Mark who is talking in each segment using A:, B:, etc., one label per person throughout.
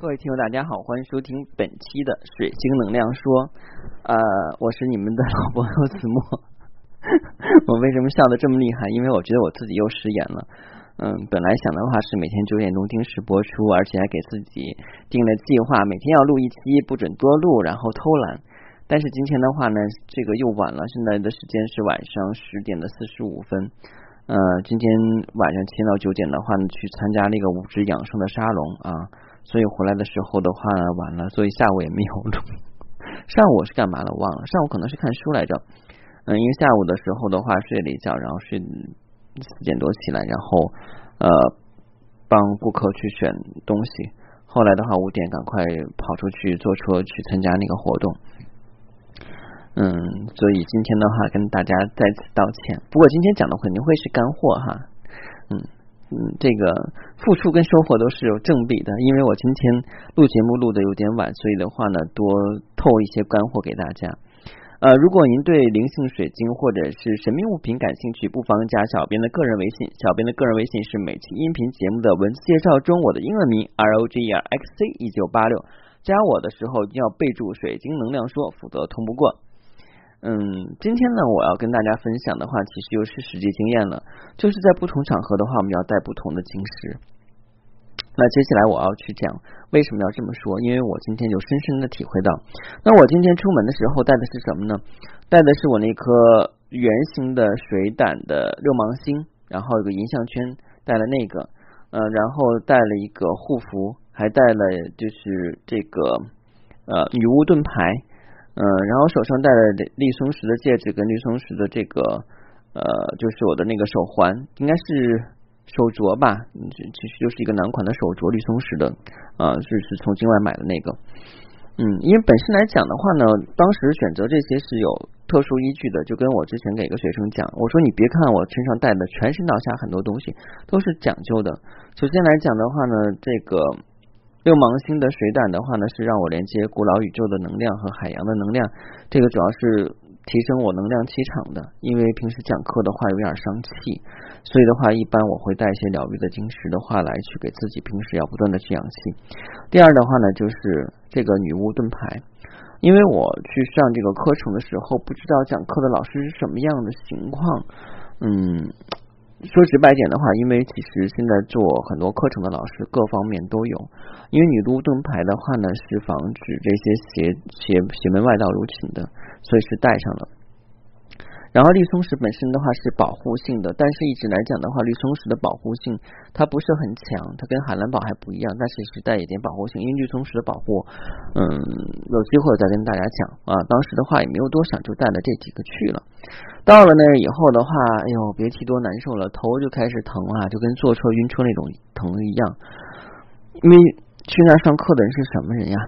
A: 各位听友，大家好，欢迎收听本期的水晶能量说。呃，我是你们的老朋友子墨。我为什么笑得这么厉害？因为我觉得我自己又失言了。嗯，本来想的话是每天九点钟定时播出，而且还给自己定了计划，每天要录一期，不准多录，然后偷懒。但是今天的话呢，这个又晚了，现在的时间是晚上十点的四十五分。呃，今天晚上七到九点的话呢，去参加那个五指养生的沙龙啊。所以回来的时候的话晚了，所以下午也没有录。上午是干嘛了？忘了。上午可能是看书来着。嗯，因为下午的时候的话睡了一觉，然后睡四点多起来，然后呃帮顾客去选东西。后来的话五点赶快跑出去坐车去参加那个活动。嗯，所以今天的话跟大家再次道歉。不过今天讲的肯定会是干货哈。嗯。嗯，这个付出跟收获都是有正比的，因为我今天录节目录的有点晚，所以的话呢，多透一些干货给大家。呃，如果您对灵性水晶或者是神秘物品感兴趣，不妨加小编的个人微信，小编的个人微信是每期音频节目的文字介绍中我的英文名 R O G E R X C 一九八六，加我的时候一定要备注水晶能量说，否则通不过。嗯，今天呢，我要跟大家分享的话，其实又是实际经验了。就是在不同场合的话，我们要带不同的晶石。那接下来我要去讲为什么要这么说，因为我今天就深深的体会到。那我今天出门的时候带的是什么呢？带的是我那颗圆形的水胆的六芒星，然后有个银项圈，带了那个，呃，然后带了一个护符，还带了就是这个呃女巫盾牌。嗯，然后手上戴的绿松石的戒指跟绿松石的这个呃，就是我的那个手环，应该是手镯吧，其实就是一个男款的手镯，绿松石的啊，就是从境外买的那个。嗯，因为本身来讲的话呢，当时选择这些是有特殊依据的，就跟我之前给一个学生讲，我说你别看我身上戴的全身上下很多东西都是讲究的。首先来讲的话呢，这个。六芒星的水胆的话呢，是让我连接古老宇宙的能量和海洋的能量。这个主要是提升我能量气场的。因为平时讲课的话有点伤气，所以的话一般我会带一些疗愈的晶石的话来去给自己平时要不断的去养气。第二的话呢，就是这个女巫盾牌，因为我去上这个课程的时候，不知道讲课的老师是什么样的情况，嗯。说直白点的话，因为其实现在做很多课程的老师各方面都有，因为女巫盾牌的话呢是防止这些邪邪邪门外道入侵的，所以是带上了。然后绿松石本身的话是保护性的，但是一直来讲的话，绿松石的保护性它不是很强，它跟海蓝宝还不一样，但是是带一点保护性。因为绿松石的保护，嗯，有机会再跟大家讲啊。当时的话也没有多想，就带了这几个去了。到了那以后的话，哎呦，别提多难受了，头就开始疼啊，就跟坐车晕车那种疼一样。因为去那上课的人是什么人呀？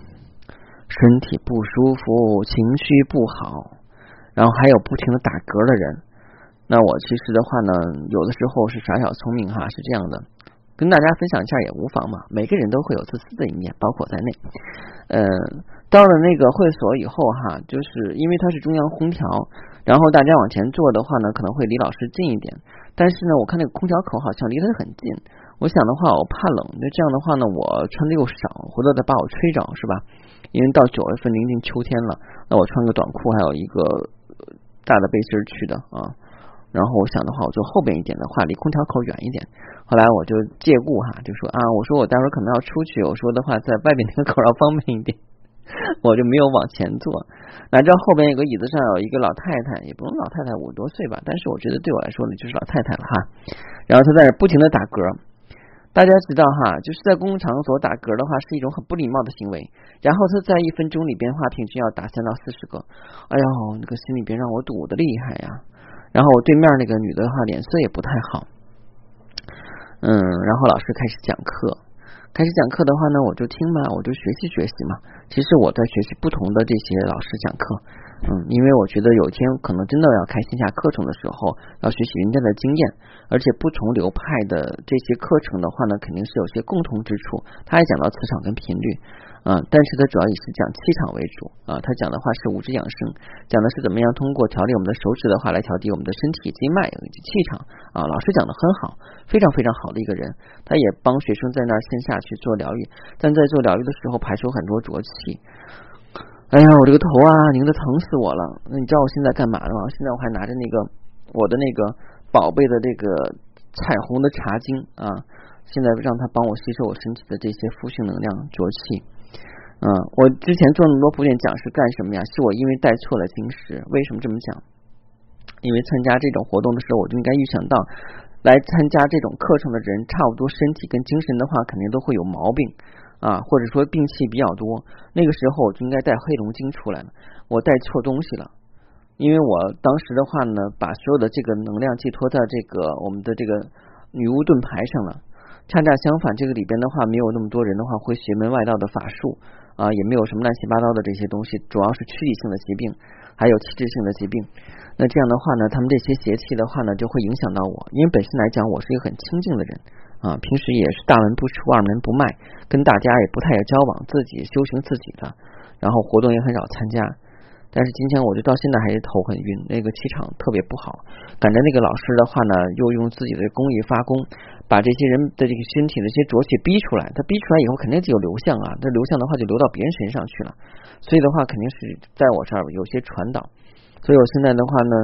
A: 身体不舒服，情绪不好。然后还有不停的打嗝的人，那我其实的话呢，有的时候是耍小聪明哈，是这样的，跟大家分享一下也无妨嘛。每个人都会有自私的一面，包括在内。嗯，到了那个会所以后哈，就是因为它是中央空调，然后大家往前坐的话呢，可能会离老师近一点。但是呢，我看那个空调口好像离得很近，我想的话我怕冷，那这样的话呢，我穿的又少，回头再把我吹着是吧？因为到九月份临近秋天了，那我穿个短裤还有一个。大的背心去的啊，然后我想的话，我坐后边一点的话，离空调口远一点。后来我就借故哈，就说啊，我说我待会儿可能要出去，我说的话在外边那个口要方便一点，我就没有往前坐。哪知道后边有个椅子上有一个老太太，也不用老太太五十多岁吧，但是我觉得对我来说呢，就是老太太了哈。然后她在那不停的打嗝。大家知道哈，就是在公共场所打嗝的话是一种很不礼貌的行为。然后他在一分钟里边的话，平均要打三到四十个。哎呦，那个心里边让我堵的厉害呀。然后我对面那个女的话脸色也不太好。嗯，然后老师开始讲课。开始讲课的话呢，我就听嘛，我就学习学习嘛。其实我在学习不同的这些老师讲课。嗯，因为我觉得有一天可能真的要开线下课程的时候，要学习人家的经验，而且不同流派的这些课程的话呢，肯定是有些共同之处。他还讲到磁场跟频率，啊，但是它主要也是讲气场为主啊。它讲的话是五指养生，讲的是怎么样通过调理我们的手指的话来调节我们的身体经脉以及气场啊。老师讲的很好，非常非常好的一个人，他也帮学生在那线下去做疗愈，但在做疗愈的时候排出很多浊气。哎呀，我这个头啊，拧得疼死我了。那你知道我现在干嘛了吗？现在我还拿着那个我的那个宝贝的这个彩虹的茶晶啊，现在让它帮我吸收我身体的这些负性能量浊气。嗯，我之前做那么多普点讲是干什么呀？是我因为带错了晶石。为什么这么讲？因为参加这种活动的时候，我就应该预想到，来参加这种课程的人，差不多身体跟精神的话，肯定都会有毛病啊，或者说病气比较多。那个时候我就应该带黑龙晶出来了，我带错东西了。因为我当时的话呢，把所有的这个能量寄托在这个我们的这个女巫盾牌上了。恰恰相反，这个里边的话，没有那么多人的话会邪门外道的法术。啊，也没有什么乱七八糟的这些东西，主要是躯体性的疾病，还有气质性的疾病。那这样的话呢，他们这些邪气的话呢，就会影响到我。因为本身来讲，我是一个很清净的人啊，平时也是大门不出二门不迈，跟大家也不太有交往，自己修行自己的，然后活动也很少参加。但是今天我就到现在还是头很晕，那个气场特别不好。赶着那个老师的话呢，又用自己的功力发功。把这些人的这个身体的一些浊气逼出来，他逼出来以后肯定就有流向啊，这流向的话就流到别人身上去了，所以的话肯定是在我这儿有些传导，所以我现在的话呢，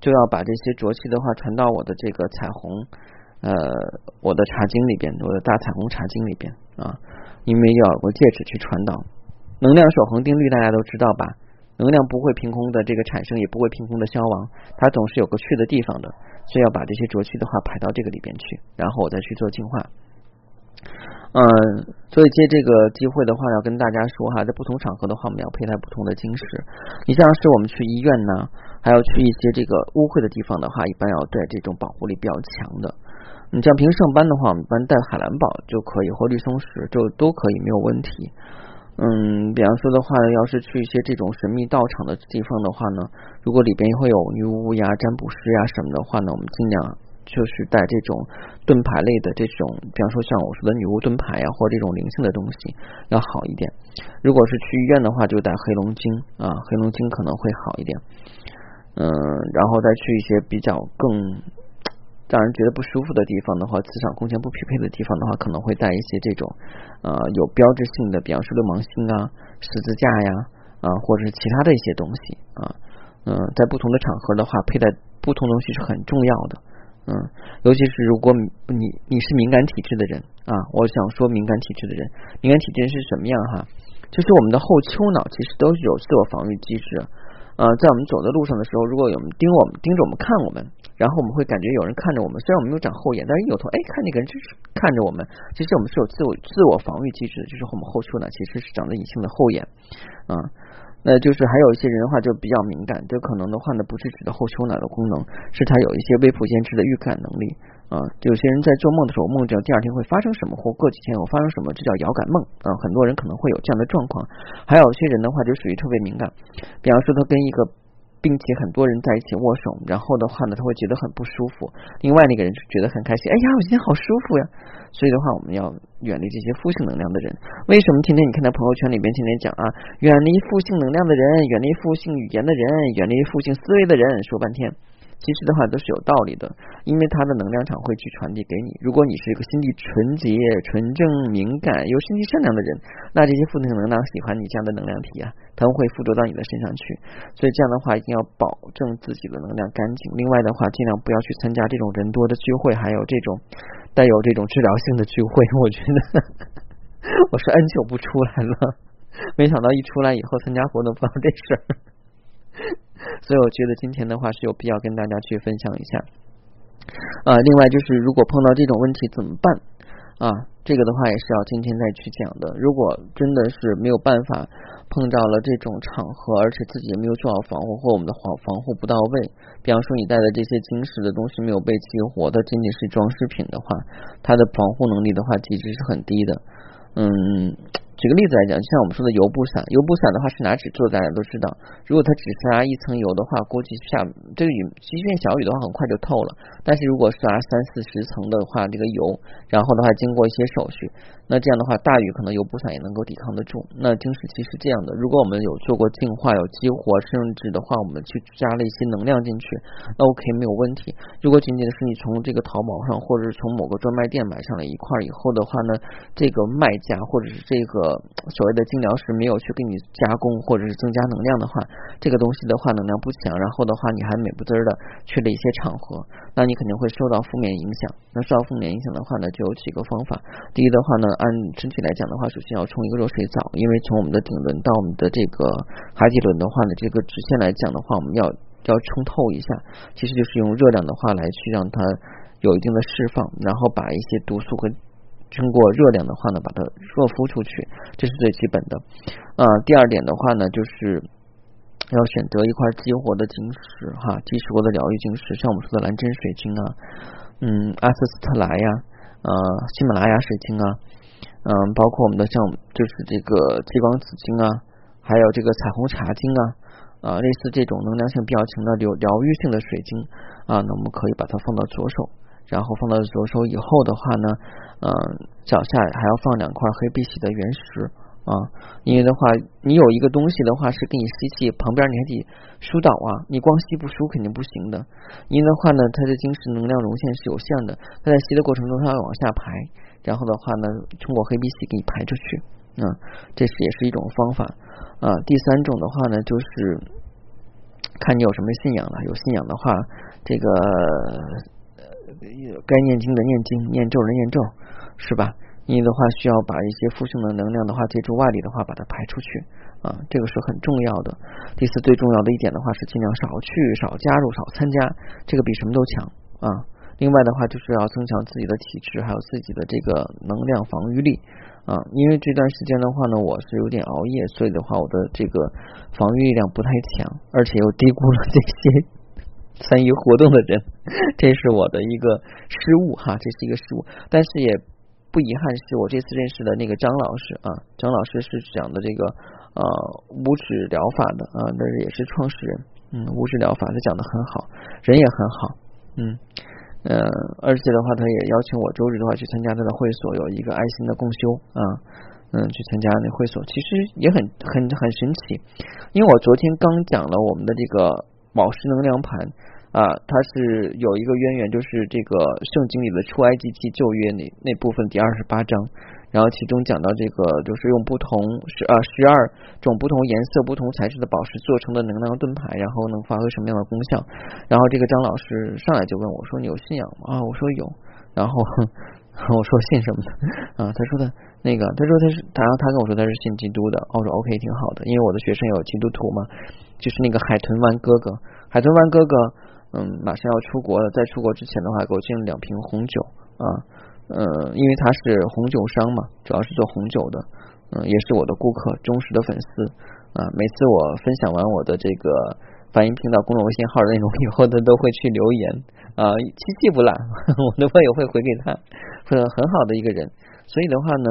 A: 就要把这些浊气的话传到我的这个彩虹，呃，我的茶经里边，我的大彩虹茶经里边啊，因为要有个戒指去传导，能量守恒定律大家都知道吧？能量不会凭空的这个产生，也不会凭空的消亡，它总是有个去的地方的。所以要把这些浊气的话排到这个里边去，然后我再去做净化。嗯，所以借这个机会的话，要跟大家说哈，在不同场合的话，我们要佩戴不同的晶石。你像是我们去医院呢，还要去一些这个污秽的地方的话，一般要带这种保护力比较强的。你像平时上班的话，我们一般带海蓝宝就可以，或绿松石就都可以，没有问题。嗯，比方说的话，要是去一些这种神秘道场的地方的话呢，如果里边会有女巫呀、占卜师呀什么的话呢，我们尽量就是带这种盾牌类的这种，比方说像我说的女巫盾牌呀，或者这种灵性的东西要好一点。如果是去医院的话，就带黑龙晶啊，黑龙晶可能会好一点。嗯，然后再去一些比较更。让人觉得不舒服的地方的话，磁场空间不匹配的地方的话，可能会带一些这种呃有标志性的，比方说六芒星啊、十字架呀啊，或者是其他的一些东西啊。嗯，在不同的场合的话，佩戴不同东西是很重要的。嗯，尤其是如果你你是敏感体质的人啊，我想说敏感体质的人，敏感体质是什么样哈？就是我们的后丘脑其实都是有自我防御机制。呃，在我们走在路上的时候，如果有人盯我们、盯着我们看我们，然后我们会感觉有人看着我们。虽然我们没有长后眼，但是一有头，哎，看那个人就是看着我们。其实我们是有自我自我防御机制，就是我们后丘呢其实是长着隐性的后眼，啊。那就是还有一些人的话就比较敏感，这可能的话呢不是指的后丘脑的功能，是他有一些未普先知的预感能力啊。有些人在做梦的时候梦见第二天会发生什么，或过几天我发生什么，这叫遥感梦啊。很多人可能会有这样的状况，还有一些人的话就属于特别敏感，比方说他跟一个。并且很多人在一起握手，然后的话呢，他会觉得很不舒服。另外那个人就觉得很开心，哎呀，我今天好舒服呀。所以的话，我们要远离这些负性能量的人。为什么天天你看到朋友圈里边天天讲啊，远离负性能量的人，远离负性语言的人，远离负性思维的人，说半天。其实的话都是有道理的，因为它的能量场会去传递给你。如果你是一个心地纯洁、纯正、敏感又心地善良的人，那这些负能量喜欢你这样的能量体啊，他们会附着到你的身上去。所以这样的话一定要保证自己的能量干净。另外的话，尽量不要去参加这种人多的聚会，还有这种带有这种治疗性的聚会。我觉得 我是 N 久不出来了，没想到一出来以后参加活动碰到这事儿。所以我觉得今天的话是有必要跟大家去分享一下啊。另外就是如果碰到这种问题怎么办啊？这个的话也是要今天再去讲的。如果真的是没有办法碰到了这种场合，而且自己也没有做好防护或我们的防防护不到位，比方说你带的这些金石的东西没有被激活的，仅仅是装饰品的话，它的防护能力的话其实是很低的。嗯，举个例子来讲，就像我们说的油布伞，油布伞的话是拿纸做的，大家都知道。如果它只撒一层油的话，估计下这个雨一片小雨的话，很快就透了。但是如果是撒三四十层的话，这个油，然后的话经过一些手续，那这样的话大雨可能油布伞也能够抵抗得住。那晶石期是这样的，如果我们有做过净化、有激活，甚至的话我们去加了一些能量进去，那 OK 没有问题。如果仅仅是你从这个淘宝上或者是从某个专卖店买上了一块以后的话呢，这个卖家或者是这个所谓的精疗师没有去给你加工或者是增加能量的话，这个东西的话能量不强，然后的话你还美不滋儿的去了一些场合，那你肯定会受到负面影响。那受到负面影响的话呢，就有几个方法。第一的话呢，按身体来讲的话，首先要冲一个热水澡，因为从我们的顶轮到我们的这个海底轮的话呢，这个直线来讲的话，我们要要冲透一下，其实就是用热量的话来去让它有一定的释放，然后把一些毒素和经过热量的话呢，把它热敷出去，这是最基本的。啊，第二点的话呢，就是要选择一块激活的晶石哈，激活的疗愈晶石，像我们说的蓝针水晶啊，嗯，阿斯斯特莱呀，呃，喜马拉雅水晶啊，嗯，包括我们的像就是这个激光紫晶啊，还有这个彩虹茶晶啊，啊，类似这种能量性比较强的疗疗愈性的水晶啊，那我们可以把它放到左手。然后放到左手以后的话呢，嗯，脚下还要放两块黑碧玺的原石啊，因为的话，你有一个东西的话是给你吸气，旁边你还得疏导啊，你光吸不输肯定不行的。因为的话呢，它的晶石能量容线是有限的，它在吸的过程中它要往下排，然后的话呢，通过黑碧玺给你排出去啊，这是也是一种方法啊。第三种的话呢，就是看你有什么信仰了，有信仰的话，这个。该念经的念经，念咒的念咒，是吧？你的话需要把一些负性的能量的话，借助外力的话把它排出去啊，这个是很重要的。第四，最重要的一点的话是尽量少去、少加入、少参加，这个比什么都强啊。另外的话就是要增强自己的体质，还有自己的这个能量防御力啊。因为这段时间的话呢，我是有点熬夜，所以的话我的这个防御力量不太强，而且又低估了这些。参与活动的人，这是我的一个失误哈，这是一个失误，但是也不遗憾，是我这次认识的那个张老师啊，张老师是讲的这个呃物质疗法的啊，那也是创始人，嗯，物质疗法他讲的很好，人也很好，嗯呃，而且的话，他也邀请我周日的话去参加他的会所，有一个爱心的共修啊，嗯，去参加那会所，其实也很很很神奇，因为我昨天刚讲了我们的这个。宝石能量盘啊，它是有一个渊源，就是这个圣经里的出埃及记旧约那那部分第二十八章，然后其中讲到这个就是用不同十啊十二种不同颜色、不同材质的宝石做成的能量盾牌，然后能发挥什么样的功效？然后这个张老师上来就问我说：“你有信仰吗？”啊，我说有。然后 我说信什么的啊？他说的那个，他说他是他，他跟我说他是信基督的。我说 OK，挺好的，因为我的学生有基督徒嘛。就是那个海豚湾哥哥，海豚湾哥哥，嗯，马上要出国了，在出国之前的话，给我进了两瓶红酒啊，嗯，因为他是红酒商嘛，主要是做红酒的，嗯，也是我的顾客，忠实的粉丝啊。每次我分享完我的这个反映频道公众微信号内容以后，他都会去留言啊，七气不懒，我的朋友会回给他，很很好的一个人。所以的话呢，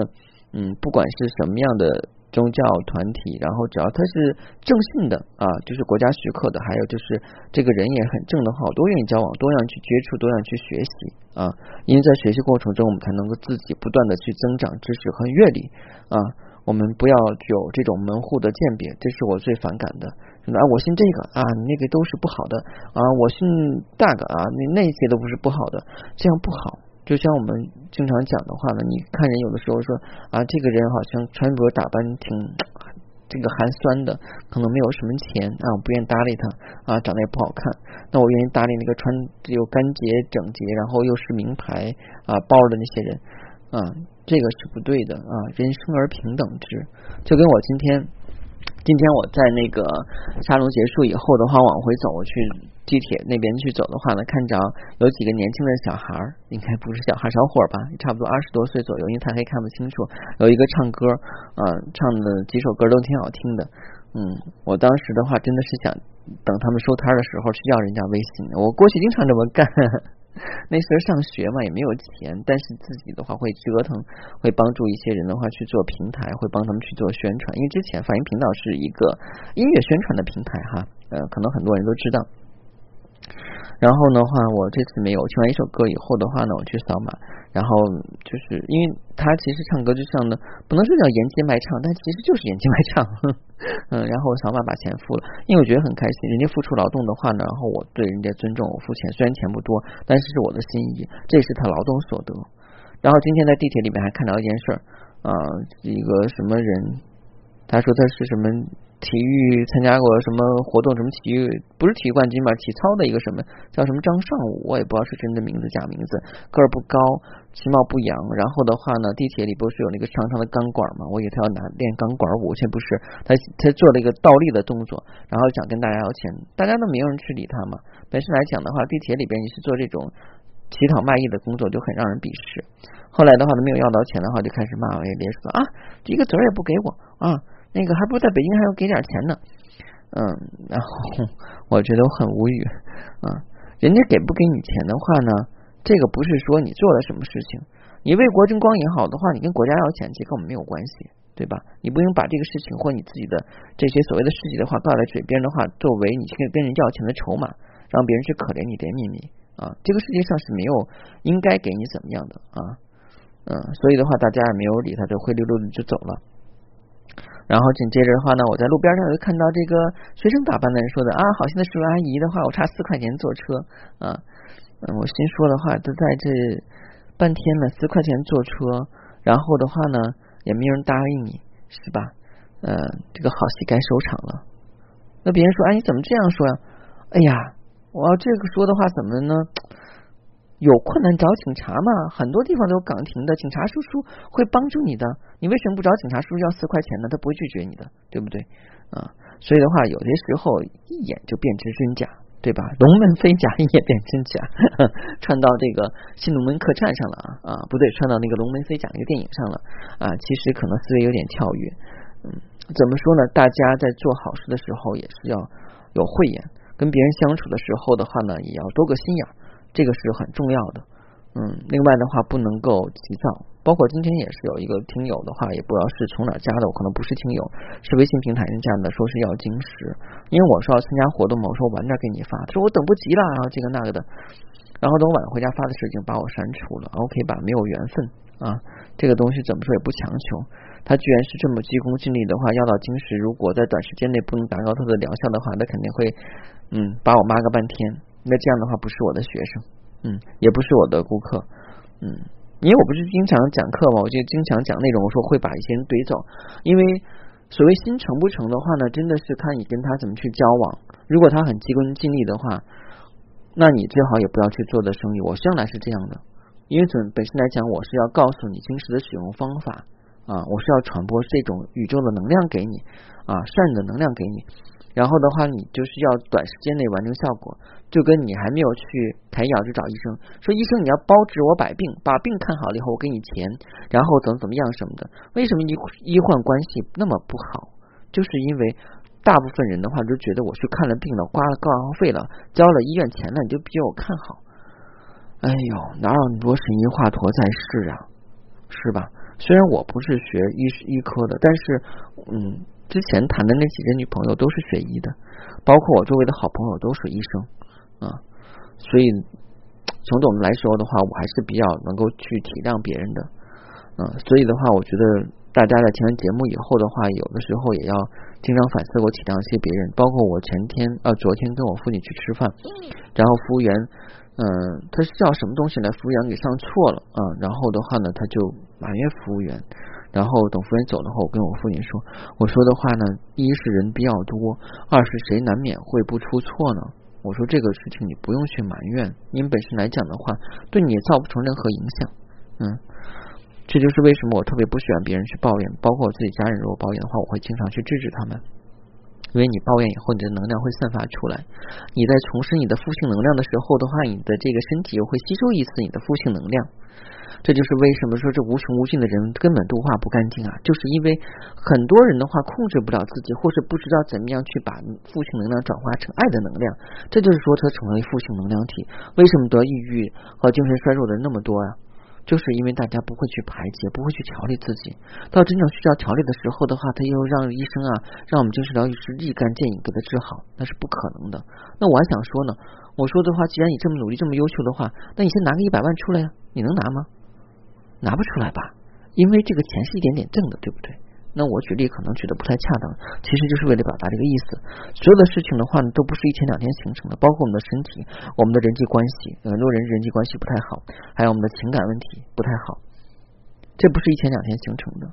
A: 嗯，不管是什么样的。宗教团体，然后只要他是正信的啊，就是国家许可的，还有就是这个人也很正的话，我都愿意交往，多样去接触，多样去学习啊。因为在学习过程中，我们才能够自己不断的去增长知识和阅历啊。我们不要有这种门户的鉴别，这是我最反感的。啊，我信这个啊，那个都是不好的啊，我信那个啊，那那些都不是不好的，这样不好。就像我们经常讲的话呢，你看人有的时候说啊，这个人好像穿着打扮挺这个寒酸的，可能没有什么钱啊，我不愿意搭理他啊，长得也不好看，那我愿意搭理那个穿又干洁整洁，然后又是名牌啊包的那些人啊，这个是不对的啊，人生而平等之，就跟我今天。今天我在那个沙龙结束以后的话，往回走，我去地铁那边去走的话呢，看着有几个年轻的小孩儿，应该不是小孩，小伙吧，差不多二十多岁左右，因为太黑看不清楚。有一个唱歌，嗯，唱的几首歌都挺好听的。嗯，我当时的话真的是想等他们收摊的时候去要人家微信，我过去经常这么干。那时候上学嘛，也没有钱，但是自己的话会折腾，会帮助一些人的话去做平台，会帮他们去做宣传。因为之前发音频道是一个音乐宣传的平台哈，呃，可能很多人都知道。然后的话，我这次没有听完一首歌以后的话呢，我去扫码，然后就是因为他其实唱歌就像呢，不能说叫沿街卖唱，但其实就是沿街卖唱，嗯，然后扫码把钱付了，因为我觉得很开心，人家付出劳动的话呢，然后我对人家尊重，我付钱，虽然钱不多，但是是我的心意，这也是他劳动所得。然后今天在地铁里面还看到一件事儿，啊，一个什么人，他说他是什么。体育参加过什么活动？什么体育不是体育冠军嘛？体操的一个什么叫什么张尚武？我也不知道是真的名字假名字。个儿不高，其貌不扬。然后的话呢，地铁里不是有那个长长的钢管嘛？我以为他要拿练钢管舞，却不是。他他做了一个倒立的动作，然后想跟大家要钱，大家都没有人去理他嘛。本身来讲的话，地铁里边你是做这种乞讨卖艺的工作，就很让人鄙视。后来的话，他没有要到钱的话，就开始骂我，也别说啊，一个子儿也不给我啊。那个还不如在北京还要给点钱呢，嗯，然后我觉得我很无语啊，人家给不给你钱的话呢，这个不是说你做了什么事情，你为国争光也好的话，你跟国家要钱，这跟我们没有关系，对吧？你不用把这个事情或你自己的这些所谓的事迹的话挂在嘴边的话，作为你去跟人要钱的筹码，让别人去可怜你的秘密啊，这个世界上是没有应该给你怎么样的啊，嗯，所以的话，大家也没有理他，就灰溜溜的就走了。然后紧接着的话呢，我在路边上就看到这个学生打扮的人说的啊，好心的叔叔阿姨的话，我差四块钱坐车啊，嗯，我心说的话都在这半天了，四块钱坐车，然后的话呢也没有人答应你，是吧？嗯，这个好戏该收场了。那别人说，哎，你怎么这样说呀？哎呀，我要这个说的话怎么呢？有困难找警察嘛？很多地方都有岗亭的，警察叔叔会帮助你的。你为什么不找警察叔叔要四块钱呢？他不会拒绝你的，对不对？啊，所以的话，有些时候一眼就辨知真假，对吧？龙门飞甲一眼辨真假，串到这个新龙门客栈上了啊啊，不对，串到那个龙门飞甲那个电影上了啊。其实可能思维有点跳跃，嗯，怎么说呢？大家在做好事的时候也是要有慧眼，跟别人相处的时候的话呢，也要多个心眼。这个是很重要的，嗯，另外的话不能够急躁，包括今天也是有一个听友的话，也不知道是从哪加的，我可能不是听友，是微信平台上加的，说是要晶石，因为我说要参加活动嘛，我说晚点给你发，他说我等不及了，然后这个那个的，然后等我晚上回家发的时候已经把我删除了，OK 吧，没有缘分啊，这个东西怎么说也不强求，他居然是这么急功近利的话，要到晶石，如果在短时间内不能达到它的疗效的话，那肯定会嗯把我骂个半天。那这样的话不是我的学生，嗯，也不是我的顾客，嗯，因为我不是经常讲课嘛，我就经常讲内容，我说会把一些人怼走，因为所谓心成不成的话呢，真的是看你跟他怎么去交往。如果他很急功近利的话，那你最好也不要去做的生意。我向来是这样的，因为本本身来讲，我是要告诉你金石的使用方法啊，我是要传播这种宇宙的能量给你啊，善的能量给你。然后的话，你就是要短时间内完成效果，就跟你还没有去抬眼就找医生，说医生你要包治我百病，把病看好了以后我给你钱，然后怎么怎么样什么的。为什么医医患关系那么不好？就是因为大部分人的话都觉得我去看了病了，花了挂号费了，交了医院钱了，你就比我看好。哎呦，哪有那么多神医华佗在世啊？是吧？虽然我不是学医医科的，但是嗯。之前谈的那几个女朋友都是学医的，包括我周围的好朋友都是医生啊，所以从总的来说的话，我还是比较能够去体谅别人的，嗯，所以的话，我觉得大家在听完节目以后的话，有的时候也要经常反思，我体谅一些别人，包括我前天啊，昨天跟我父亲去吃饭，然后服务员，嗯，他是叫什么东西来，服务员给上错了啊，然后的话呢，他就埋怨服务员。然后等服务员走了后，我跟我父亲说：“我说的话呢，一是人比较多，二是谁难免会不出错呢？我说这个事情你不用去埋怨，因为本身来讲的话，对你也造不成任何影响。嗯，这就是为什么我特别不喜欢别人去抱怨，包括我自己家人如果抱怨的话，我会经常去制止他们。因为你抱怨以后，你的能量会散发出来。你在重拾你的负性能量的时候的话，你的这个身体又会吸收一次你的负性能量。这就是为什么说这无穷无尽的人根本度化不干净啊！就是因为很多人的话控制不了自己，或是不知道怎么样去把负性能量转化成爱的能量。这就是说，他成为负性能量体。为什么得抑郁和精神衰弱的人那么多呀？就是因为大家不会去排解，不会去调理自己。到真正需要调理的时候的话，他又让医生啊，让我们精神疗愈师立竿见影给他治好，那是不可能的。那我还想说呢，我说的话，既然你这么努力，这么优秀的话，那你先拿个一百万出来呀？你能拿吗？拿不出来吧？因为这个钱是一点点挣的，对不对？那我举例可能举的不太恰当，其实就是为了表达这个意思。所有的事情的话呢，都不是一天两天形成的，包括我们的身体、我们的人际关系，很多人人际关系不太好，还有我们的情感问题不太好，这不是一天两天形成的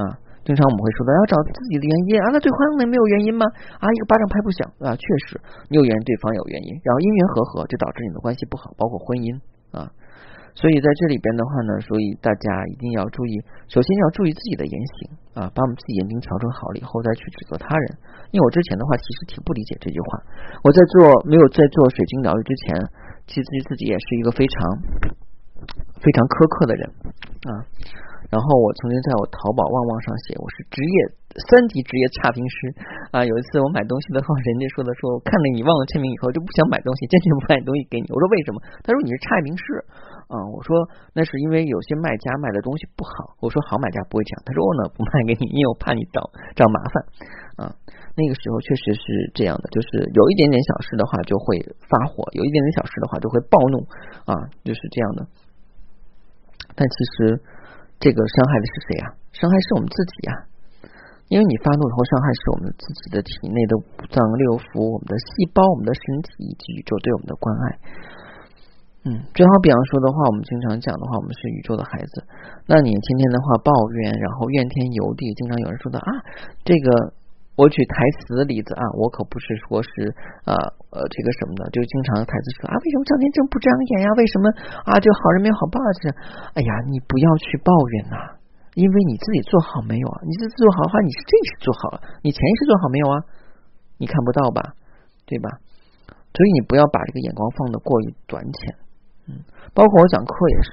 A: 啊。经常我们会说的要找自己的原因啊，那对方能没有原因吗？啊，一个巴掌拍不响啊，确实你有原因，对方有原因，然后因缘和合就导致你的关系不好，包括婚姻啊。所以在这里边的话呢，所以大家一定要注意，首先要注意自己的言行啊，把我们自己言行调整好了以后再去指责他人。因为我之前的话其实挺不理解这句话，我在做没有在做水晶疗愈之前，其实自己也是一个非常非常苛刻的人啊。然后我曾经在我淘宝旺旺上写，我是职业三级职业差评师啊。有一次我买东西的话，人家说的说，看了你旺旺签名以后就不想买东西，坚决不买东西给你。我说为什么？他说你是差评师啊。我说那是因为有些卖家卖的东西不好。我说好买家不会讲。他说我呢不卖给你，因为我怕你找找麻烦啊。那个时候确实是这样的，就是有一点点小事的话就会发火，有一点点小事的话就会暴怒啊，就是这样的。但其实。这个伤害的是谁呀？伤害是我们自己呀，因为你发怒以后，伤害是我们自己的体内的五脏六腑、我们的细胞、我们的身体以及宇宙对我们的关爱。嗯，最好比方说的话，我们经常讲的话，我们是宇宙的孩子。那你天天的话抱怨，然后怨天尤地，经常有人说的啊，这个。我举台词的例子啊，我可不是说是呃呃这个什么的，就经常台词说啊，为什么张天正不长眼呀？为什么啊，这好人没有好报是？哎呀，你不要去抱怨呐，因为你自己做好没有啊？你自己做好的话，你是这是做好了，你前一世做好没有啊？你看不到吧，对吧？所以你不要把这个眼光放的过于短浅，嗯，包括我讲课也是。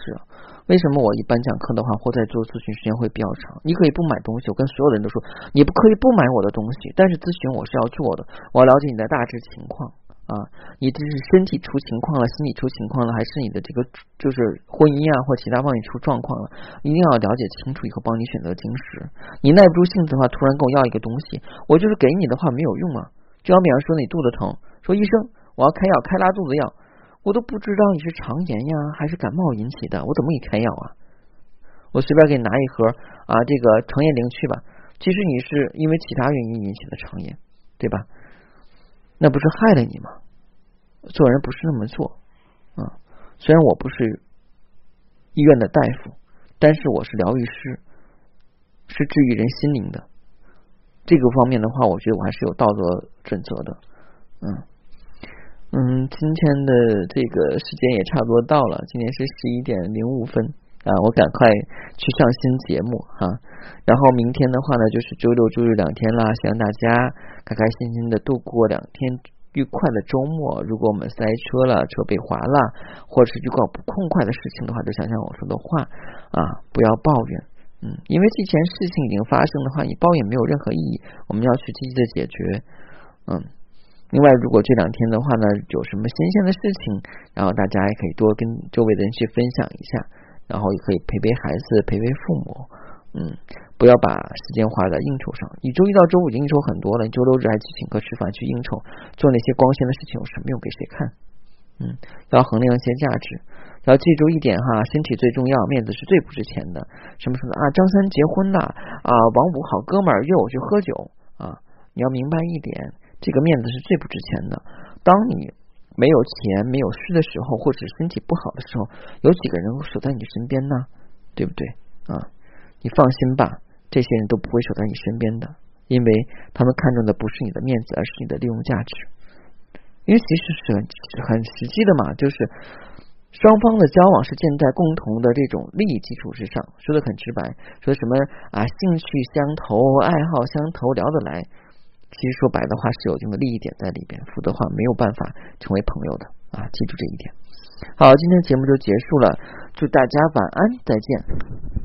A: 为什么我一般讲课的话，或在做咨询时间会比较长？你可以不买东西，我跟所有人都说，你不可以不买我的东西，但是咨询我是要做的，我要了解你的大致情况啊，你这是身体出情况了，心理出情况了，还是你的这个就是婚姻啊或其他方面出状况了？一定要了解清楚以后，帮你选择晶石。你耐不住性子的话，突然跟我要一个东西，我就是给你的话没有用啊。就好比方说你肚子疼，说医生，我要开药，开拉肚子药。我都不知道你是肠炎呀还是感冒引起的，我怎么给你开药啊？我随便给你拿一盒啊，这个肠炎灵去吧。其实你是因为其他原因引起的肠炎，对吧？那不是害了你吗？做人不是那么做啊。虽然我不是医院的大夫，但是我是疗愈师，是治愈人心灵的。这个方面的话，我觉得我还是有道德准则的，嗯。嗯，今天的这个时间也差不多到了，今天是十一点零五分啊，我赶快去上新节目哈。然后明天的话呢，就是周六周日两天啦，希望大家开开心心的度过两天愉快的周末。如果我们塞车了，车被划了，或者是遇到不痛快的事情的话，就想想我说的话啊，不要抱怨。嗯，因为之前事情已经发生的话，你抱怨没有任何意义，我们要去积极的解决。嗯。另外，如果这两天的话呢，有什么新鲜的事情，然后大家也可以多跟周围的人去分享一下，然后也可以陪陪孩子，陪陪父母，嗯，不要把时间花在应酬上。你周一到周五已经应酬很多了，你周六日还去请客吃饭去应酬，做那些光鲜的事情有什么用？给谁看？嗯，要衡量一些价值，要记住一点哈，身体最重要，面子是最不值钱的。什么什么啊，张三结婚了啊，王五好哥们儿约我去喝酒啊，你要明白一点。这个面子是最不值钱的。当你没有钱、没有事的时候，或者身体不好的时候，有几个人会守在你身边呢？对不对啊？你放心吧，这些人都不会守在你身边的，因为他们看重的不是你的面子，而是你的利用价值。因为其实是很很实际的嘛，就是双方的交往是建在共同的这种利益基础之上。说的很直白，说什么啊，兴趣相投、爱好相投、聊得来。其实说白的话是有这个利益点在里边，否则的话没有办法成为朋友的啊，记住这一点。好，今天节目就结束了，祝大家晚安，再见。